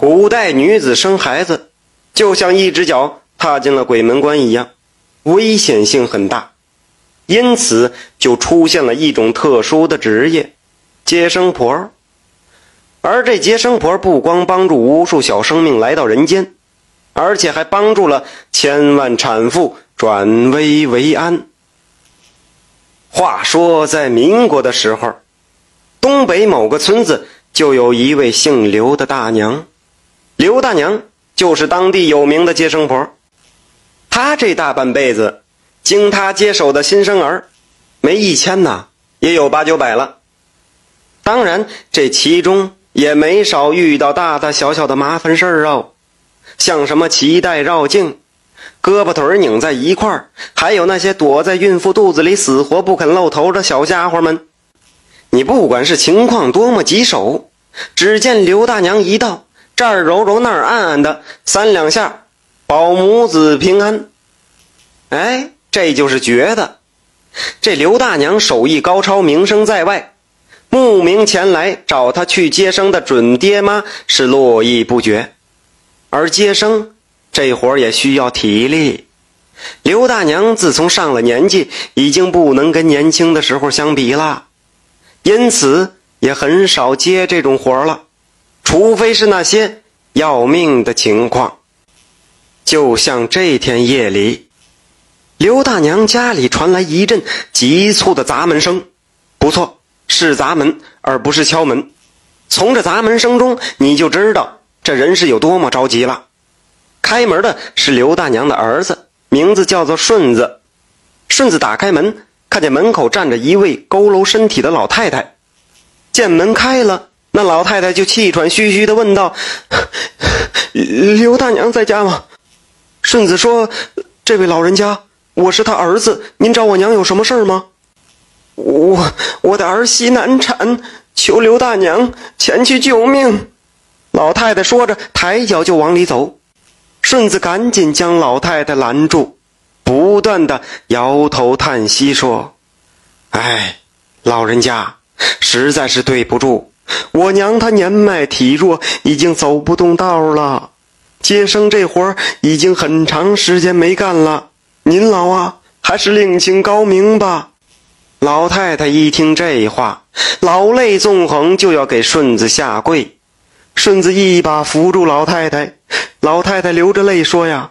古代女子生孩子，就像一只脚踏进了鬼门关一样，危险性很大，因此就出现了一种特殊的职业——接生婆。而这接生婆不光帮助无数小生命来到人间，而且还帮助了千万产妇转危为安。话说，在民国的时候，东北某个村子就有一位姓刘的大娘。刘大娘就是当地有名的接生婆。她这大半辈子，经她接手的新生儿，没一千呐，也有八九百了。当然，这其中也没少遇到大大小小的麻烦事儿哦，像什么脐带绕颈。胳膊腿拧在一块儿，还有那些躲在孕妇肚子里死活不肯露头的小家伙们。你不管是情况多么棘手，只见刘大娘一到，这儿揉揉那儿按按的，三两下，保母子平安。哎，这就是绝的。这刘大娘手艺高超，名声在外，慕名前来找她去接生的准爹妈是络绎不绝，而接生。这活儿也需要体力。刘大娘自从上了年纪，已经不能跟年轻的时候相比了，因此也很少接这种活儿了，除非是那些要命的情况。就像这天夜里，刘大娘家里传来一阵急促的砸门声，不错，是砸门，而不是敲门。从这砸门声中，你就知道这人是有多么着急了。开门的是刘大娘的儿子，名字叫做顺子。顺子打开门，看见门口站着一位佝偻身体的老太太。见门开了，那老太太就气喘吁吁地问道：“刘大娘在家吗？”顺子说：“这位老人家，我是他儿子，您找我娘有什么事儿吗？”“我我的儿媳难产，求刘大娘前去救命。”老太太说着，抬脚就往里走。顺子赶紧将老太太拦住，不断的摇头叹息说：“哎，老人家，实在是对不住，我娘她年迈体弱，已经走不动道了。接生这活已经很长时间没干了，您老啊，还是另请高明吧。”老太太一听这话，老泪纵横，就要给顺子下跪。顺子一把扶住老太太。老太太流着泪说：“呀，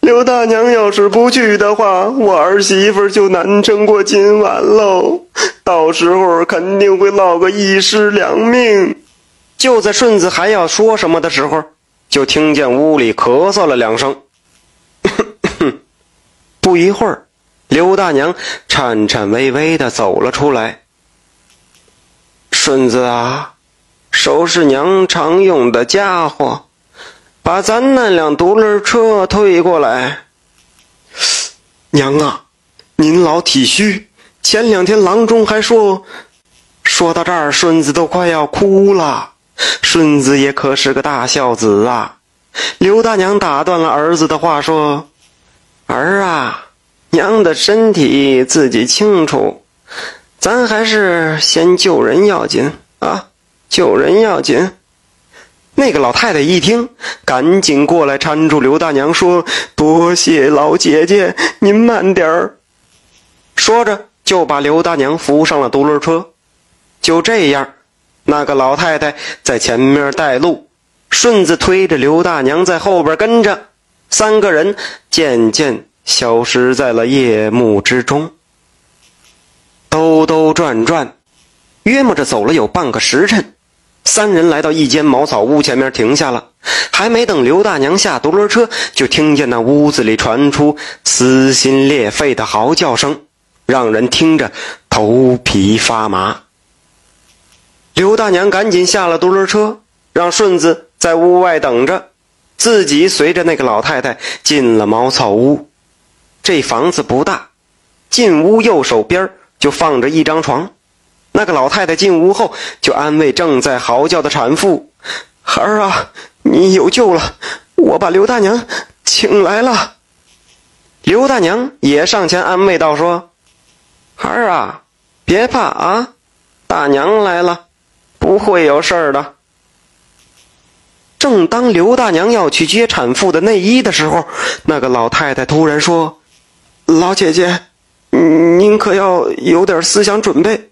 刘大娘要是不去的话，我儿媳妇就难撑过今晚喽。到时候肯定会落个一尸两命。”就在顺子还要说什么的时候，就听见屋里咳嗽了两声。不一会儿，刘大娘颤颤巍巍的走了出来。顺子啊，收拾娘常用的家伙。把咱那辆独轮车推过来，娘啊，您老体虚。前两天郎中还说，说到这儿，顺子都快要哭了。顺子也可是个大孝子啊。刘大娘打断了儿子的话，说：“儿啊，娘的身体自己清楚，咱还是先救人要紧啊，救人要紧。”那个老太太一听，赶紧过来搀住刘大娘，说：“多谢老姐姐，您慢点儿。”说着就把刘大娘扶上了独轮车。就这样，那个老太太在前面带路，顺子推着刘大娘在后边跟着，三个人渐渐消失在了夜幕之中。兜兜转转，约摸着走了有半个时辰。三人来到一间茅草屋前面停下了，还没等刘大娘下独轮车，就听见那屋子里传出撕心裂肺的嚎叫声，让人听着头皮发麻。刘大娘赶紧下了独轮车，让顺子在屋外等着，自己随着那个老太太进了茅草屋。这房子不大，进屋右手边就放着一张床。那个老太太进屋后，就安慰正在嚎叫的产妇：“孩儿啊，你有救了！我把刘大娘请来了。”刘大娘也上前安慰道：“说，孩儿啊，别怕啊，大娘来了，不会有事儿的。”正当刘大娘要去接产妇的内衣的时候，那个老太太突然说：“老姐姐，您可要有点思想准备。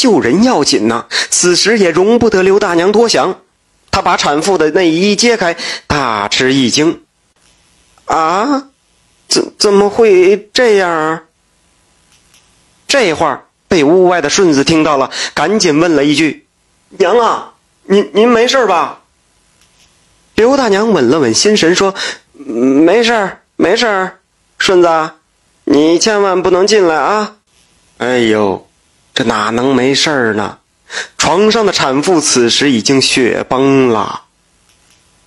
救人要紧呐！”此时也容不得刘大娘多想，她把产妇的内衣揭开，大吃一惊：“啊，怎怎么会这样？”这话被屋外的顺子听到了，赶紧问了一句：“娘啊，您您没事吧？”刘大娘稳了稳心神，说：“没事，没事。顺子，你千万不能进来啊！”哎呦，这哪能没事儿呢？床上的产妇此时已经血崩了。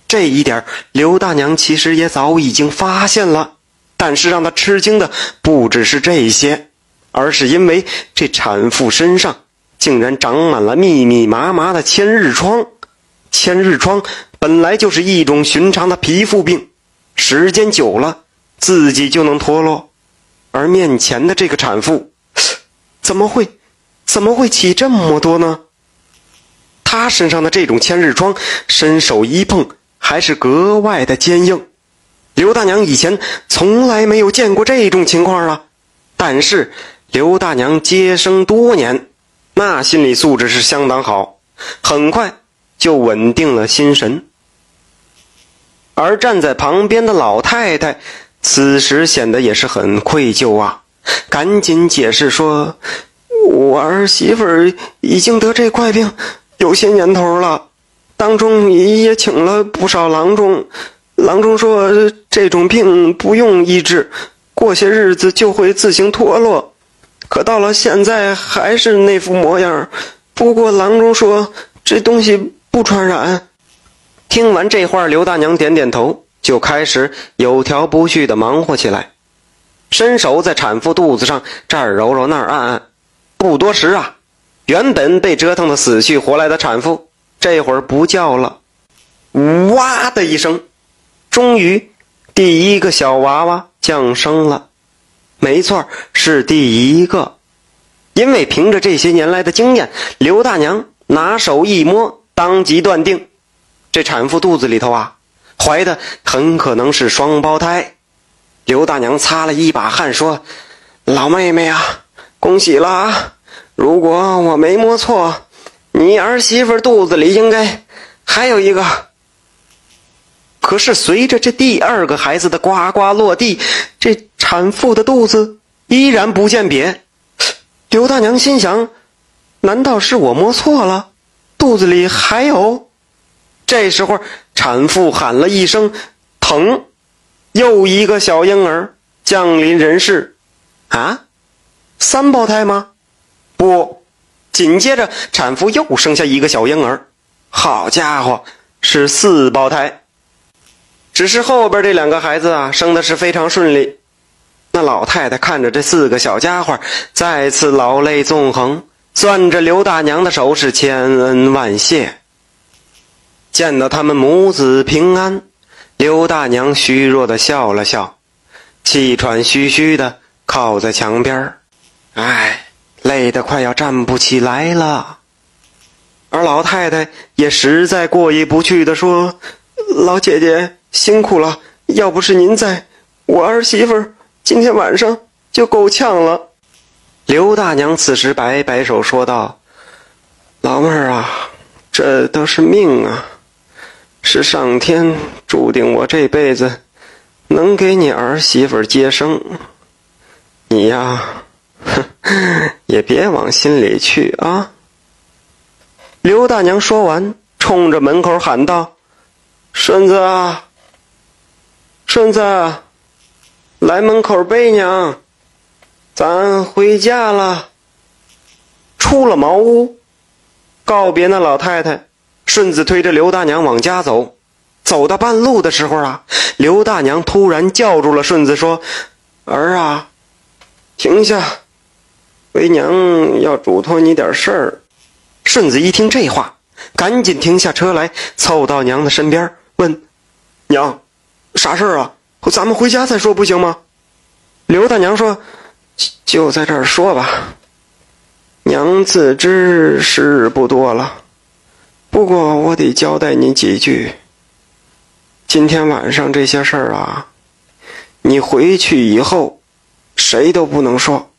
这一点，刘大娘其实也早已经发现了，但是让她吃惊的不只是这些。而是因为这产妇身上竟然长满了密密麻麻的千日疮，千日疮本来就是一种寻常的皮肤病，时间久了自己就能脱落，而面前的这个产妇，怎么会，怎么会起这么多呢？她身上的这种千日疮，伸手一碰还是格外的坚硬，刘大娘以前从来没有见过这种情况啊，但是。刘大娘接生多年，那心理素质是相当好，很快就稳定了心神。而站在旁边的老太太，此时显得也是很愧疚啊，赶紧解释说：“我儿媳妇儿已经得这怪病有些年头了，当中也请了不少郎中，郎中说这种病不用医治，过些日子就会自行脱落。”可到了现在还是那副模样。不过郎中说这东西不传染。听完这话，刘大娘点点头，就开始有条不紊地忙活起来，伸手在产妇肚子上这儿揉揉那儿按按。不多时啊，原本被折腾的死去活来的产妇这会儿不叫了，哇的一声，终于第一个小娃娃降生了。没错，是第一个，因为凭着这些年来的经验，刘大娘拿手一摸，当即断定，这产妇肚子里头啊，怀的很可能是双胞胎。刘大娘擦了一把汗，说：“老妹妹啊，恭喜了啊！如果我没摸错，你儿媳妇肚子里应该还有一个。”可是随着这第二个孩子的呱呱落地，这。产妇的肚子依然不见瘪，刘大娘心想：难道是我摸错了？肚子里还有？这时候，产妇喊了一声“疼”，又一个小婴儿降临人世。啊，三胞胎吗？不，紧接着产妇又生下一个小婴儿。好家伙，是四胞胎。只是后边这两个孩子啊，生的是非常顺利。那老太太看着这四个小家伙，再次老泪纵横，攥着刘大娘的手是千恩万谢。见到他们母子平安，刘大娘虚弱的笑了笑，气喘吁吁的靠在墙边唉，累得快要站不起来了。而老太太也实在过意不去的说：“老姐姐辛苦了，要不是您在，我儿媳妇。”今天晚上就够呛了。刘大娘此时摆摆手说道：“老妹儿啊，这都是命啊，是上天注定我这辈子能给你儿媳妇接生。你呀，哼 也别往心里去啊。”刘大娘说完，冲着门口喊道：“顺子啊，顺子。”来门口背娘，咱回家了。出了茅屋，告别那老太太，顺子推着刘大娘往家走。走到半路的时候啊，刘大娘突然叫住了顺子，说：“儿啊，停下，为娘要嘱托你点事儿。”顺子一听这话，赶紧停下车来，凑到娘的身边，问：“娘，啥事儿啊？”咱们回家再说不行吗？刘大娘说：“就在这儿说吧。娘自知时日不多了，不过我得交代你几句。今天晚上这些事儿啊，你回去以后，谁都不能说，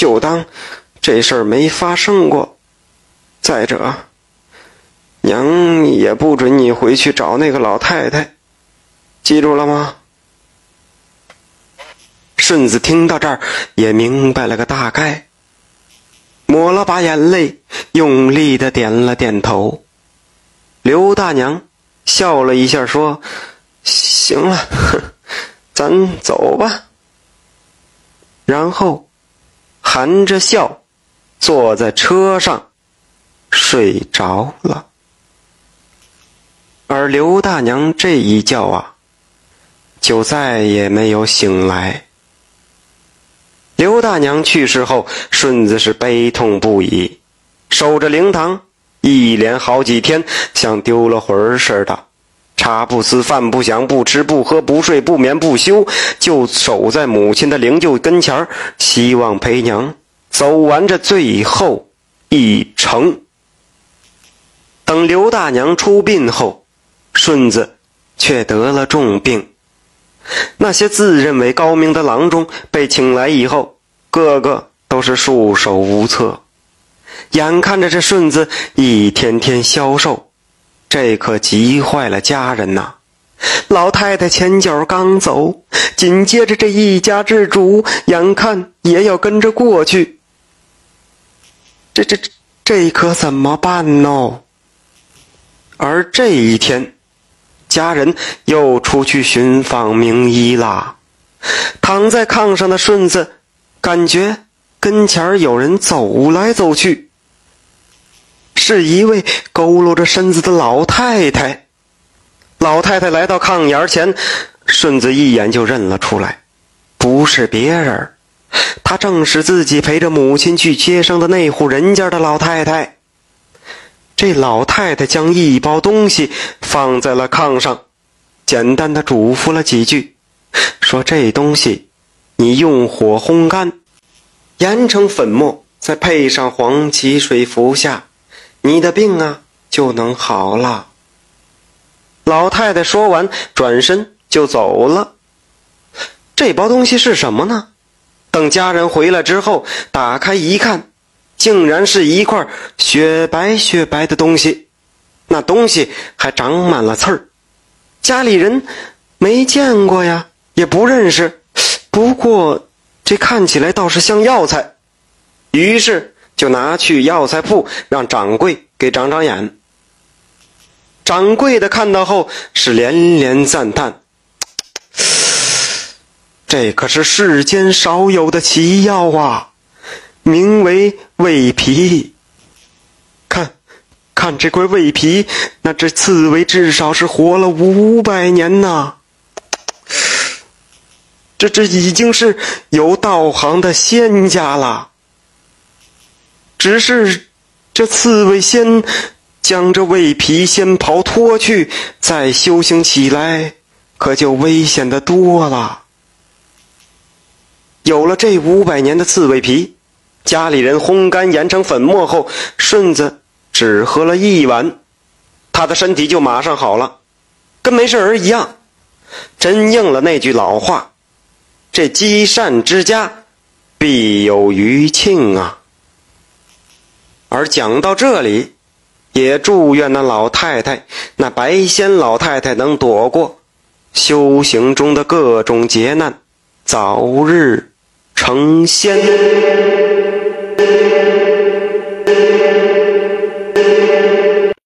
就当这事儿没发生过。再者，娘也不准你回去找那个老太太，记住了吗？顺子听到这儿也明白了个大概，抹了把眼泪，用力的点了点头。刘大娘笑了一下，说：“行了，咱走吧。”然后含着笑坐在车上睡着了。而刘大娘这一觉啊，就再也没有醒来。刘大娘去世后，顺子是悲痛不已，守着灵堂。一连好几天，像丢了魂似的，茶不思饭不想，不吃不喝不睡不眠不休，就守在母亲的灵柩跟前儿，希望陪娘走完这最后一程。等刘大娘出殡后，顺子却得了重病。那些自认为高明的郎中被请来以后，个个都是束手无策。眼看着这顺子一天天消瘦，这可急坏了家人呐！老太太前脚刚走，紧接着这一家之主眼看也要跟着过去，这这这这可怎么办呢？而这一天，家人又出去寻访名医啦。躺在炕上的顺子，感觉跟前有人走来走去。是一位佝偻着身子的老太太。老太太来到炕沿前，顺子一眼就认了出来，不是别人，她正是自己陪着母亲去接生的那户人家的老太太。这老太太将一包东西放在了炕上，简单的嘱咐了几句，说：“这东西你用火烘干，研成粉末，再配上黄芪水服下。”你的病啊就能好了。老太太说完，转身就走了。这包东西是什么呢？等家人回来之后，打开一看，竟然是一块雪白雪白的东西。那东西还长满了刺儿，家里人没见过呀，也不认识。不过这看起来倒是像药材，于是。就拿去药材铺，让掌柜给长长眼。掌柜的看到后是连连赞叹：“这可是世间少有的奇药啊，名为胃皮。看，看这块胃皮，那这刺猬至少是活了五百年呐！这这已经是有道行的仙家了。”只是，这刺猬先将这胃皮先刨脱去，再修行起来，可就危险的多了。有了这五百年的刺猬皮，家里人烘干研成粉末后，顺子只喝了一碗，他的身体就马上好了，跟没事人一样。真应了那句老话：“这积善之家，必有余庆啊。”而讲到这里，也祝愿那老太太，那白仙老太太能躲过修行中的各种劫难，早日成仙。